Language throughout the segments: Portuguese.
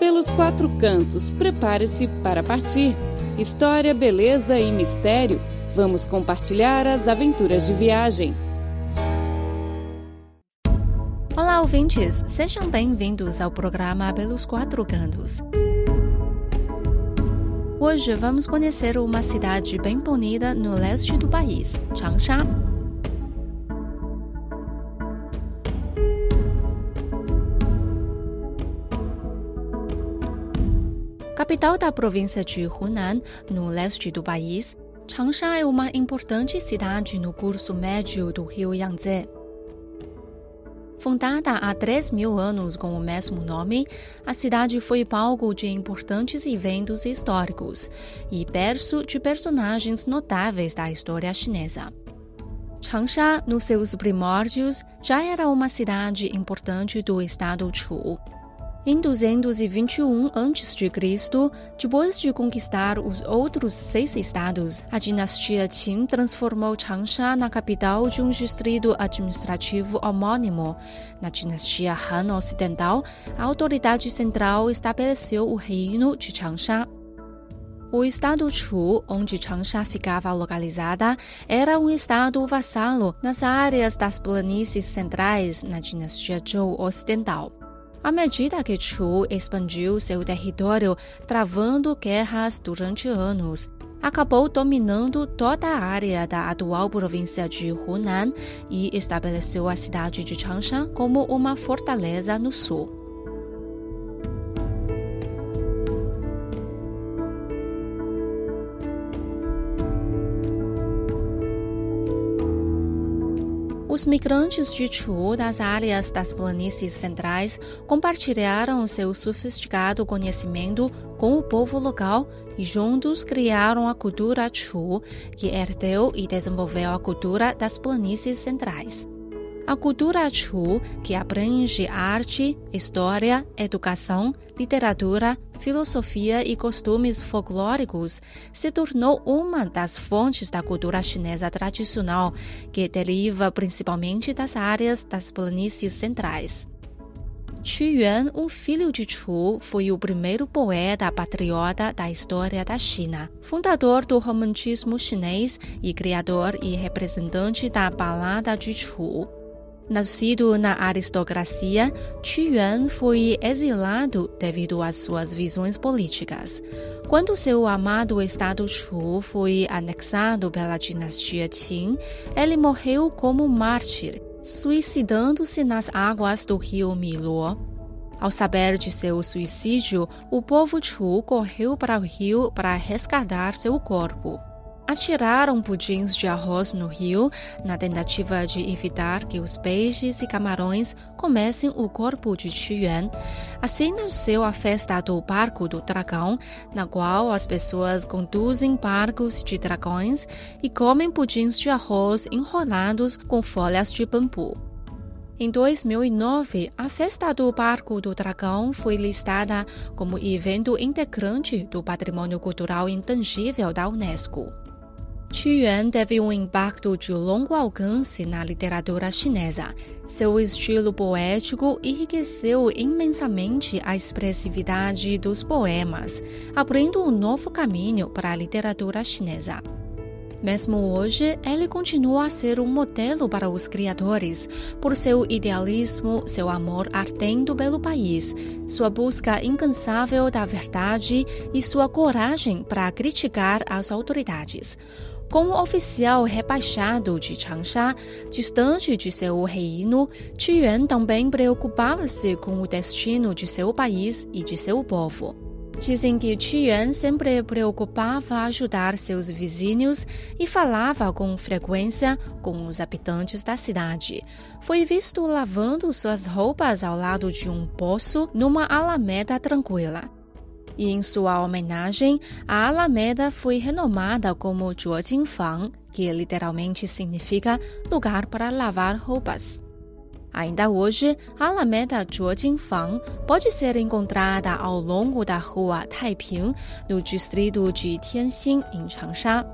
Pelos quatro cantos, prepare-se para partir. História, beleza e mistério. Vamos compartilhar as aventuras de viagem. Olá, ouvintes! Sejam bem-vindos ao programa Pelos Quatro Cantos. Hoje vamos conhecer uma cidade bem bonita no leste do país, Changsha. Capital da província de Hunan, no leste do país, Changsha é uma importante cidade no curso médio do rio Yangtze. Fundada há 3 mil anos com o mesmo nome, a cidade foi palco de importantes eventos históricos e berço de personagens notáveis da história chinesa. Changsha, nos seus primórdios, já era uma cidade importante do estado Chu, em 221 a.C., depois de conquistar os outros seis estados, a dinastia Qin transformou Changsha na capital de um distrito administrativo homônimo. Na dinastia Han Ocidental, a autoridade central estabeleceu o reino de Changsha. O estado Chu, onde Changsha ficava localizada, era um estado vassalo nas áreas das planícies centrais na dinastia Zhou Ocidental. À medida que Chu expandiu seu território, travando guerras durante anos, acabou dominando toda a área da atual província de Hunan e estabeleceu a cidade de Changsha como uma fortaleza no sul. Os migrantes de Chu das áreas das planícies centrais compartilharam seu sofisticado conhecimento com o povo local e juntos criaram a cultura Chu, que herdeu e desenvolveu a cultura das planícies centrais. A cultura Chu, que abrange arte, história, educação, literatura, filosofia e costumes folclóricos, se tornou uma das fontes da cultura chinesa tradicional, que deriva principalmente das áreas das planícies centrais. Qu Yuan, um filho de Chu, foi o primeiro poeta patriota da história da China, fundador do romantismo chinês e criador e representante da balada de Chu. Nascido na aristocracia, Qu Yuan foi exilado devido às suas visões políticas. Quando seu amado estado Chu foi anexado pela dinastia Qin, ele morreu como mártir, suicidando-se nas águas do rio Miluo. Ao saber de seu suicídio, o povo Chu correu para o rio para resgatar seu corpo atiraram pudins de arroz no rio na tentativa de evitar que os peixes e camarões comessem o corpo de Yuan. Assim nasceu a festa do Barco do Dragão, na qual as pessoas conduzem barcos de dragões e comem pudins de arroz enrolados com folhas de bambu. Em 2009, a festa do Barco do Dragão foi listada como evento integrante do Patrimônio Cultural Intangível da Unesco. Yuan teve um impacto de longo alcance na literatura chinesa. Seu estilo poético enriqueceu imensamente a expressividade dos poemas, abrindo um novo caminho para a literatura chinesa. Mesmo hoje, ele continua a ser um modelo para os criadores, por seu idealismo, seu amor ardente pelo país, sua busca incansável da verdade e sua coragem para criticar as autoridades. Como oficial rebaixado de Changsha, distante de seu reino, Qu Yuan também preocupava-se com o destino de seu país e de seu povo. Dizem que Qu Yuan sempre preocupava ajudar seus vizinhos e falava com frequência com os habitantes da cidade. Foi visto lavando suas roupas ao lado de um poço numa alameda tranquila e em sua homenagem, a Alameda foi renomada como Zhuojingfang, que literalmente significa lugar para lavar roupas. Ainda hoje, a Alameda Zhuojingfang pode ser encontrada ao longo da rua Taiping, no distrito de Tianxin, em Changsha.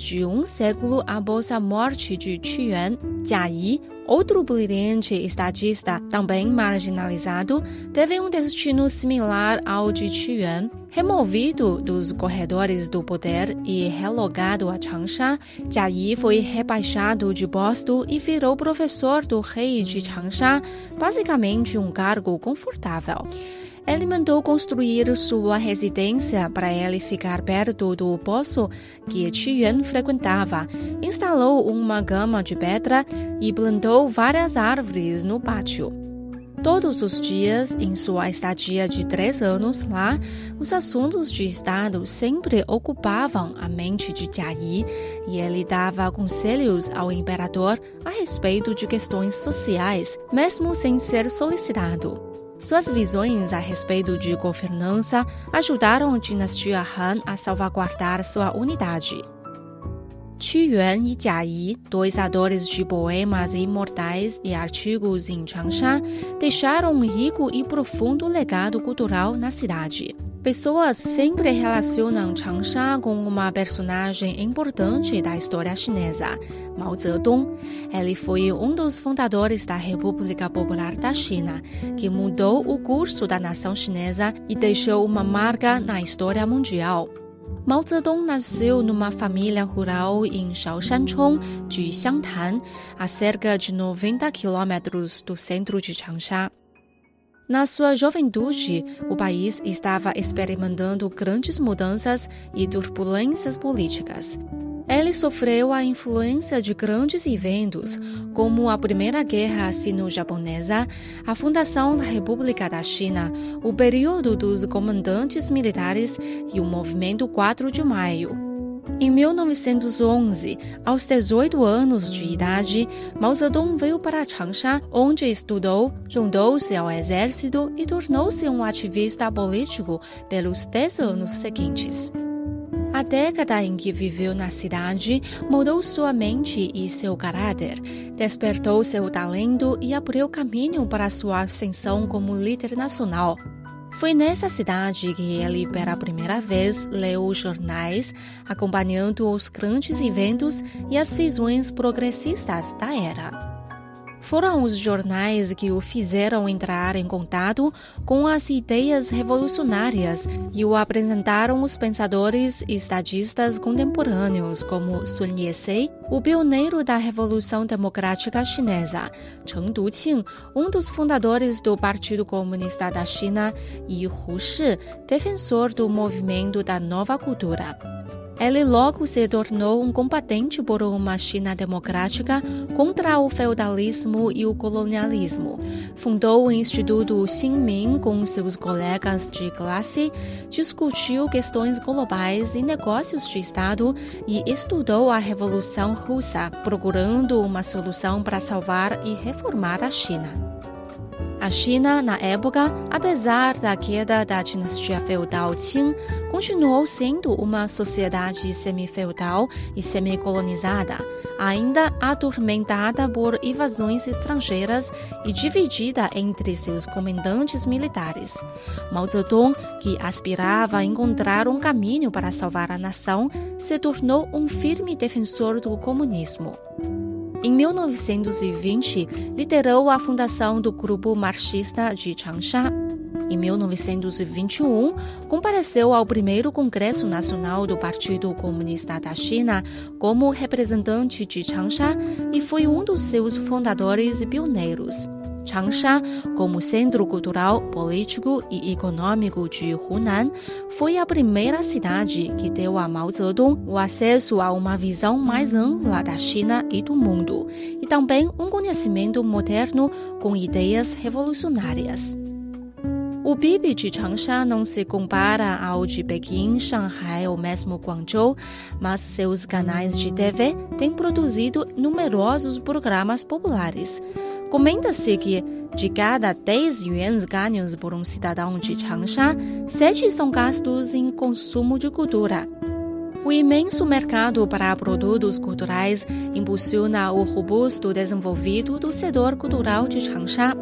De um século após a morte de Yuan, Jia Yi, outro brilhante estadista também marginalizado, teve um destino similar ao de Yuan. Removido dos corredores do poder e relogado a Changsha, Jia Yi foi rebaixado de posto e virou professor do rei de Changsha, basicamente um cargo confortável. Ele mandou construir sua residência para ele ficar perto do poço que Qu Yuan frequentava, instalou uma gama de pedra e plantou várias árvores no pátio. Todos os dias, em sua estadia de três anos lá, os assuntos de Estado sempre ocupavam a mente de Jia Yi e ele dava conselhos ao imperador a respeito de questões sociais, mesmo sem ser solicitado. Suas visões a respeito de governança ajudaram a dinastia Han a salvaguardar sua unidade. Qu Yuan e Jia Yi, dois autores de poemas imortais e artigos em Changsha, deixaram um rico e profundo legado cultural na cidade. Pessoas sempre relacionam Changsha com uma personagem importante da história chinesa, Mao Zedong. Ele foi um dos fundadores da República Popular da China, que mudou o curso da nação chinesa e deixou uma marca na história mundial. Mao Zedong nasceu numa família rural em Shaoshanchong, de Xiangtan, a cerca de 90 quilômetros do centro de Changsha. Na sua juventude, o país estava experimentando grandes mudanças e turbulências políticas. Ele sofreu a influência de grandes eventos, como a Primeira Guerra Sino-Japonesa, a fundação da República da China, o período dos comandantes militares e o movimento 4 de Maio. Em 1911, aos 18 anos de idade, Mao Zedong veio para Changsha, onde estudou, juntou-se ao exército e tornou-se um ativista político pelos 10 anos seguintes. A década em que viveu na cidade mudou sua mente e seu caráter, despertou seu talento e abriu caminho para sua ascensão como líder nacional. Foi nessa cidade que ele, pela primeira vez, leu jornais, acompanhando os grandes eventos e as visões progressistas da era. Foram os jornais que o fizeram entrar em contato com as ideias revolucionárias e o apresentaram os pensadores e estadistas contemporâneos como Sun Yat-sen, o pioneiro da Revolução Democrática Chinesa, Cheng Duqing, um dos fundadores do Partido Comunista da China, e Hu Shi, defensor do movimento da nova cultura. Ele logo se tornou um combatente por uma China democrática contra o feudalismo e o colonialismo. Fundou o Instituto Xinmin com seus colegas de classe, discutiu questões globais e negócios de Estado e estudou a Revolução Russa, procurando uma solução para salvar e reformar a China. A China, na época, apesar da queda da dinastia feudal Qing, continuou sendo uma sociedade semi-feudal e semi-colonizada, ainda atormentada por invasões estrangeiras e dividida entre seus comandantes militares. Mao Zedong, que aspirava a encontrar um caminho para salvar a nação, se tornou um firme defensor do comunismo. Em 1920, liderou a fundação do Grupo Marxista de Changsha. Em 1921, compareceu ao primeiro Congresso Nacional do Partido Comunista da China como representante de Changsha e foi um dos seus fundadores e pioneiros. Changsha, como centro cultural, político e econômico de Hunan, foi a primeira cidade que deu a Mao Zedong o acesso a uma visão mais ampla da China e do mundo, e também um conhecimento moderno com ideias revolucionárias. O PIB de Changsha não se compara ao de Pequim, Shanghai ou mesmo Guangzhou, mas seus canais de TV têm produzido numerosos programas populares. Comenta-se que, de cada 10 yuans ganhos por um cidadão de Changsha, 7 são gastos em consumo de cultura. O imenso mercado para produtos culturais impulsiona o robusto desenvolvimento do setor cultural de Changsha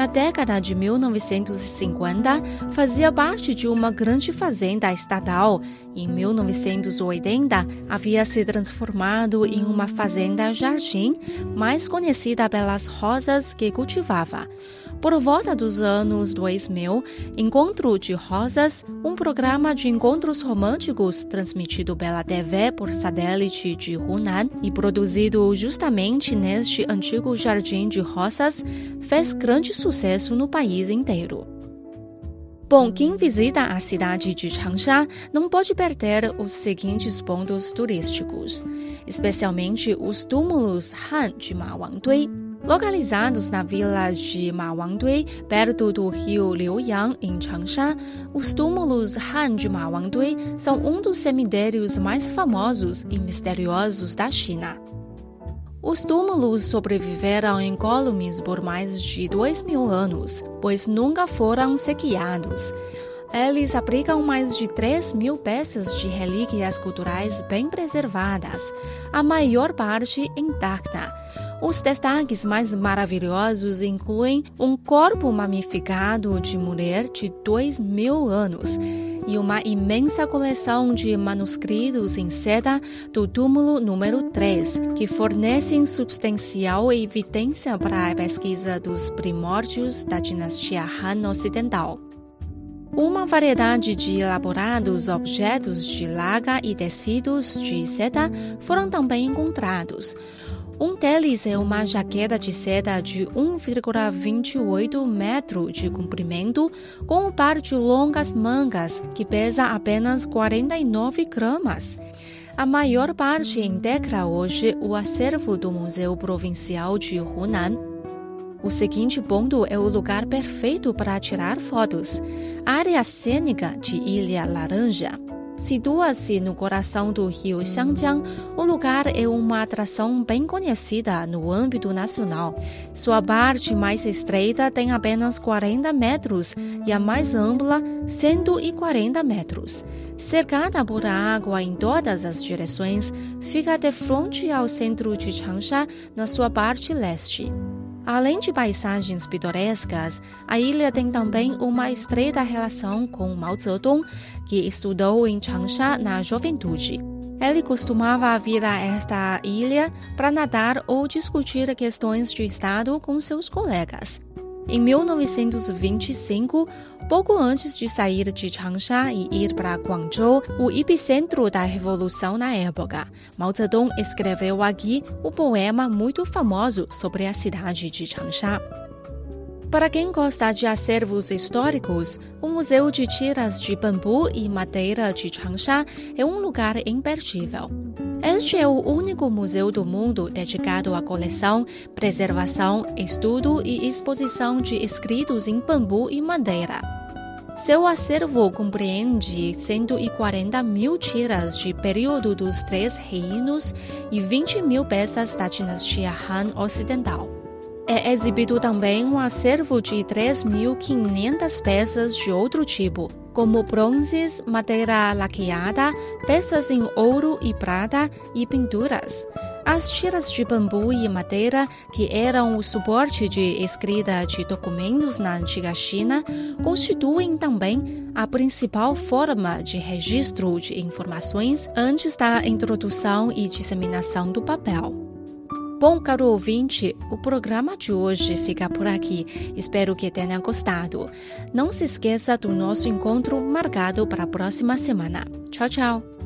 Na década de 1950, fazia parte de uma grande fazenda estatal. Em 1980, havia se transformado em uma fazenda jardim, mais conhecida pelas rosas que cultivava. Por volta dos anos 2000, Encontro de Rosas, um programa de encontros românticos transmitido pela TV por satélite de Hunan e produzido justamente neste antigo jardim de rosas, fez grande sucesso no país inteiro. Bom, quem visita a cidade de Changsha não pode perder os seguintes pontos turísticos, especialmente os túmulos Han de Ma Wangdui, Localizados na vila de Ma Wangdui, perto do rio Liuyang, em Changsha, os túmulos Han de Ma Wangdui são um dos cemitérios mais famosos e misteriosos da China. Os túmulos sobreviveram incólumes por mais de dois mil anos, pois nunca foram sequeados. Eles abrigam mais de 3 mil peças de relíquias culturais bem preservadas, a maior parte intacta. Os destaques mais maravilhosos incluem um corpo mamificado de mulher de 2 mil anos e uma imensa coleção de manuscritos em seda do túmulo número 3, que fornecem substancial evidência para a pesquisa dos primórdios da dinastia Han Ocidental. Uma variedade de elaborados objetos de laga e tecidos de seda foram também encontrados. Um deles é uma jaqueta de seda de 1,28 metro de comprimento, com um par de longas mangas que pesa apenas 49 gramas. A maior parte integra hoje o acervo do Museu Provincial de Hunan. O seguinte ponto é o lugar perfeito para tirar fotos. Área cênica de Ilha Laranja. Situa-se no coração do rio Xiangjiang, o lugar é uma atração bem conhecida no âmbito nacional. Sua parte mais estreita tem apenas 40 metros e a mais ampla, 140 metros. Cercada por água em todas as direções, fica de frente ao centro de Changsha, na sua parte leste. Além de paisagens pitorescas, a ilha tem também uma estreita relação com Mao Zedong, que estudou em Changsha na juventude. Ele costumava vir a esta ilha para nadar ou discutir questões de Estado com seus colegas. Em 1925, pouco antes de sair de Changsha e ir para Guangzhou, o epicentro da revolução na época, Mao Zedong escreveu aqui o poema muito famoso sobre a cidade de Changsha. Para quem gosta de acervos históricos, o Museu de Tiras de Bambu e Madeira de Changsha é um lugar imperdível. Este é o único museu do mundo dedicado à coleção, preservação, estudo e exposição de escritos em bambu e madeira. Seu acervo compreende 140 mil tiras de período dos Três Reinos e 20 mil peças da dinastia Han Ocidental. É exibido também um acervo de 3.500 peças de outro tipo, como bronzes, madeira laqueada, peças em ouro e prata e pinturas. As tiras de bambu e madeira, que eram o suporte de escrita de documentos na antiga China, constituem também a principal forma de registro de informações antes da introdução e disseminação do papel. Bom, caro ouvinte, o programa de hoje fica por aqui. Espero que tenha gostado. Não se esqueça do nosso encontro marcado para a próxima semana. Tchau, tchau!